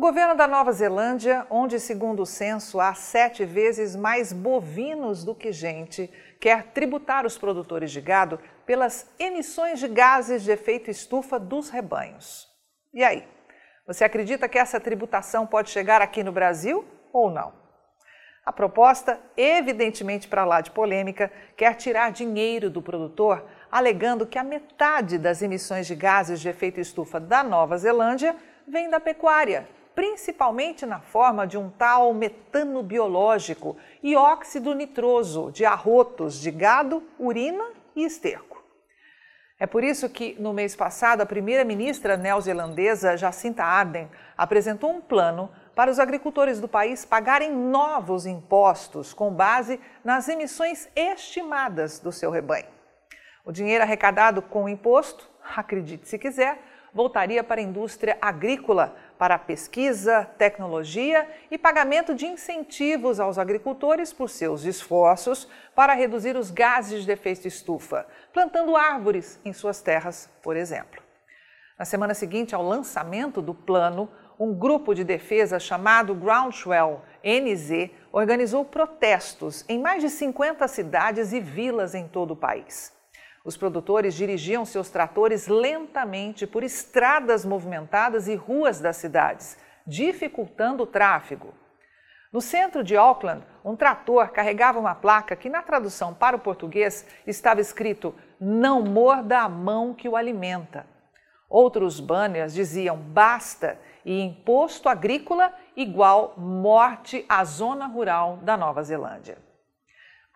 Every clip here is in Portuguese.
O governo da Nova Zelândia, onde, segundo o censo, há sete vezes mais bovinos do que gente, quer tributar os produtores de gado pelas emissões de gases de efeito estufa dos rebanhos. E aí? Você acredita que essa tributação pode chegar aqui no Brasil ou não? A proposta, evidentemente para lá de polêmica, quer tirar dinheiro do produtor, alegando que a metade das emissões de gases de efeito estufa da Nova Zelândia vem da pecuária, principalmente na forma de um tal metano biológico e óxido nitroso de arrotos de gado, urina e esterco. É por isso que, no mês passado, a primeira-ministra neozelandesa Jacinta Ardern apresentou um plano para os agricultores do país pagarem novos impostos com base nas emissões estimadas do seu rebanho. O dinheiro arrecadado com o imposto, acredite se quiser, voltaria para a indústria agrícola, para pesquisa, tecnologia e pagamento de incentivos aos agricultores por seus esforços para reduzir os gases de efeito estufa, plantando árvores em suas terras, por exemplo. Na semana seguinte ao lançamento do plano, um grupo de defesa chamado Groundswell NZ organizou protestos em mais de 50 cidades e vilas em todo o país. Os produtores dirigiam seus tratores lentamente por estradas movimentadas e ruas das cidades, dificultando o tráfego. No centro de Auckland, um trator carregava uma placa que, na tradução para o português, estava escrito: Não morda a mão que o alimenta. Outros banners diziam: Basta e imposto agrícola igual morte à zona rural da Nova Zelândia.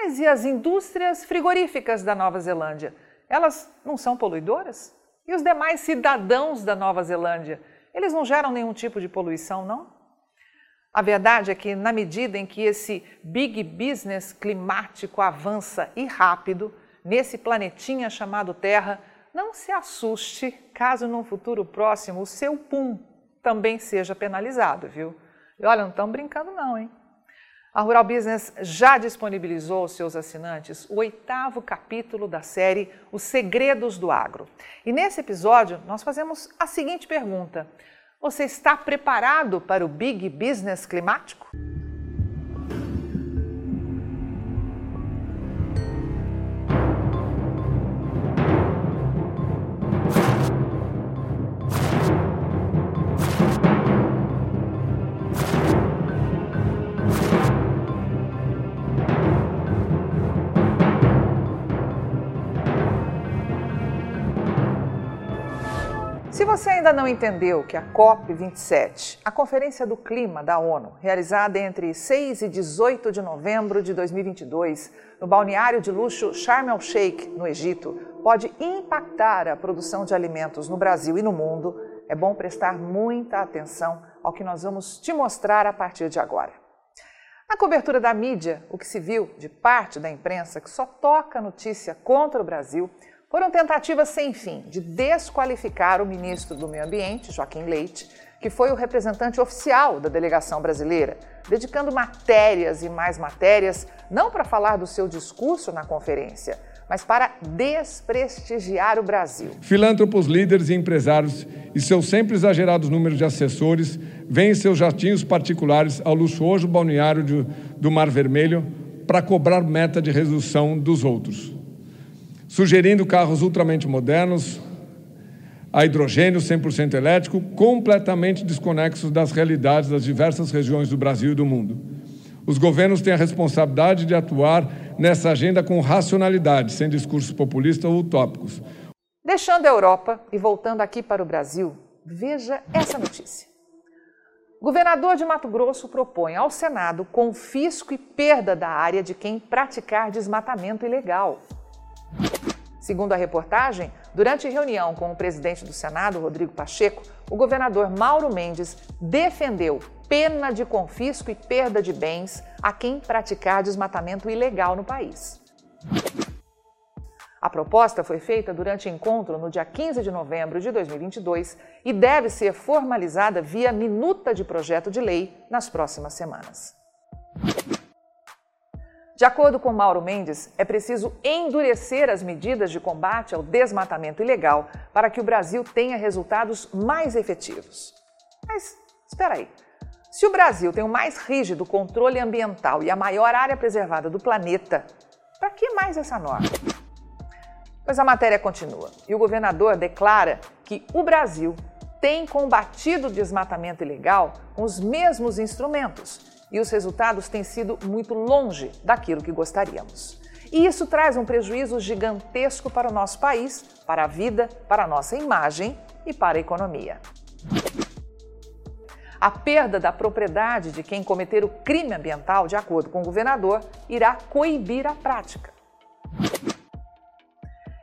Mas e as indústrias frigoríficas da Nova Zelândia? Elas não são poluidoras? E os demais cidadãos da Nova Zelândia? Eles não geram nenhum tipo de poluição, não? A verdade é que, na medida em que esse big business climático avança e rápido, nesse planetinha chamado Terra, não se assuste caso num futuro próximo o seu pum também seja penalizado, viu? E olha, não estão brincando não, hein? A Rural Business já disponibilizou aos seus assinantes o oitavo capítulo da série Os Segredos do Agro. E nesse episódio nós fazemos a seguinte pergunta: Você está preparado para o Big Business climático? Se você ainda não entendeu que a COP27, a Conferência do Clima da ONU, realizada entre 6 e 18 de novembro de 2022, no balneário de luxo Sharm el-Sheikh, no Egito, pode impactar a produção de alimentos no Brasil e no mundo, é bom prestar muita atenção ao que nós vamos te mostrar a partir de agora. Na cobertura da mídia, o que se viu de parte da imprensa que só toca notícia contra o Brasil foram tentativas sem fim de desqualificar o ministro do Meio Ambiente, Joaquim Leite, que foi o representante oficial da delegação brasileira, dedicando matérias e mais matérias não para falar do seu discurso na conferência, mas para desprestigiar o Brasil. Filântropos, líderes e empresários e seus sempre exagerados números de assessores vêm seus jatinhos particulares ao luxuoso balneário de, do Mar Vermelho para cobrar meta de redução dos outros sugerindo carros ultramente modernos, a hidrogênio 100% elétrico, completamente desconexos das realidades das diversas regiões do Brasil e do mundo. Os governos têm a responsabilidade de atuar nessa agenda com racionalidade, sem discursos populistas ou utópicos. Deixando a Europa e voltando aqui para o Brasil, veja essa notícia. O governador de Mato Grosso propõe ao Senado confisco e perda da área de quem praticar desmatamento ilegal. Segundo a reportagem, durante reunião com o presidente do Senado, Rodrigo Pacheco, o governador Mauro Mendes defendeu pena de confisco e perda de bens a quem praticar desmatamento ilegal no país. A proposta foi feita durante encontro no dia 15 de novembro de 2022 e deve ser formalizada via minuta de projeto de lei nas próximas semanas. De acordo com Mauro Mendes, é preciso endurecer as medidas de combate ao desmatamento ilegal para que o Brasil tenha resultados mais efetivos. Mas Espera aí. Se o Brasil tem o mais rígido controle ambiental e a maior área preservada do planeta, para que mais essa norma? Pois a matéria continua e o governador declara que o Brasil tem combatido o desmatamento ilegal com os mesmos instrumentos e os resultados têm sido muito longe daquilo que gostaríamos. E isso traz um prejuízo gigantesco para o nosso país, para a vida, para a nossa imagem e para a economia. A perda da propriedade de quem cometer o crime ambiental, de acordo com o governador, irá coibir a prática.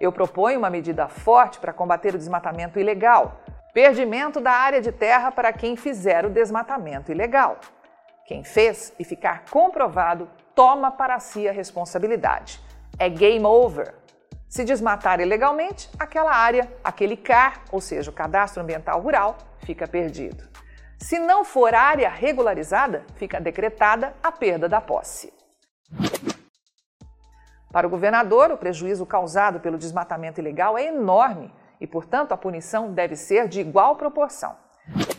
Eu proponho uma medida forte para combater o desmatamento ilegal. Perdimento da área de terra para quem fizer o desmatamento ilegal. Quem fez e ficar comprovado toma para si a responsabilidade. É game over. Se desmatar ilegalmente, aquela área, aquele CAR, ou seja, o Cadastro Ambiental Rural, fica perdido. Se não for área regularizada, fica decretada a perda da posse. Para o governador, o prejuízo causado pelo desmatamento ilegal é enorme e, portanto, a punição deve ser de igual proporção.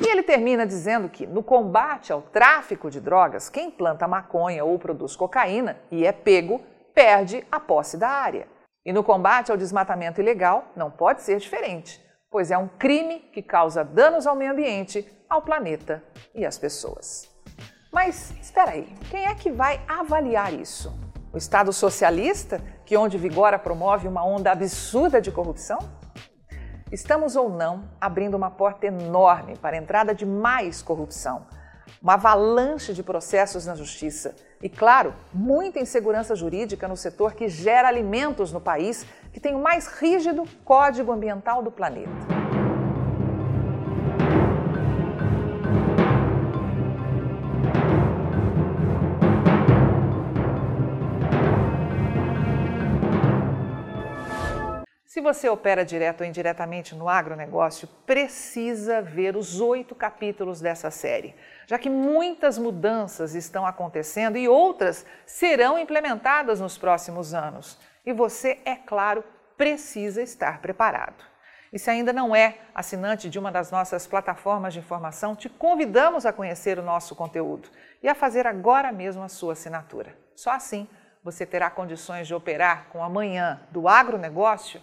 E ele termina dizendo que, no combate ao tráfico de drogas, quem planta maconha ou produz cocaína e é pego, perde a posse da área. E no combate ao desmatamento ilegal, não pode ser diferente, pois é um crime que causa danos ao meio ambiente, ao planeta e às pessoas. Mas espera aí, quem é que vai avaliar isso? O Estado socialista, que onde vigora promove uma onda absurda de corrupção? Estamos ou não abrindo uma porta enorme para a entrada de mais corrupção, uma avalanche de processos na justiça e, claro, muita insegurança jurídica no setor que gera alimentos no país que tem o mais rígido código ambiental do planeta. Se você opera direto ou indiretamente no agronegócio, precisa ver os oito capítulos dessa série, já que muitas mudanças estão acontecendo e outras serão implementadas nos próximos anos. E você, é claro, precisa estar preparado. E se ainda não é assinante de uma das nossas plataformas de informação, te convidamos a conhecer o nosso conteúdo e a fazer agora mesmo a sua assinatura. Só assim você terá condições de operar com a manhã do agronegócio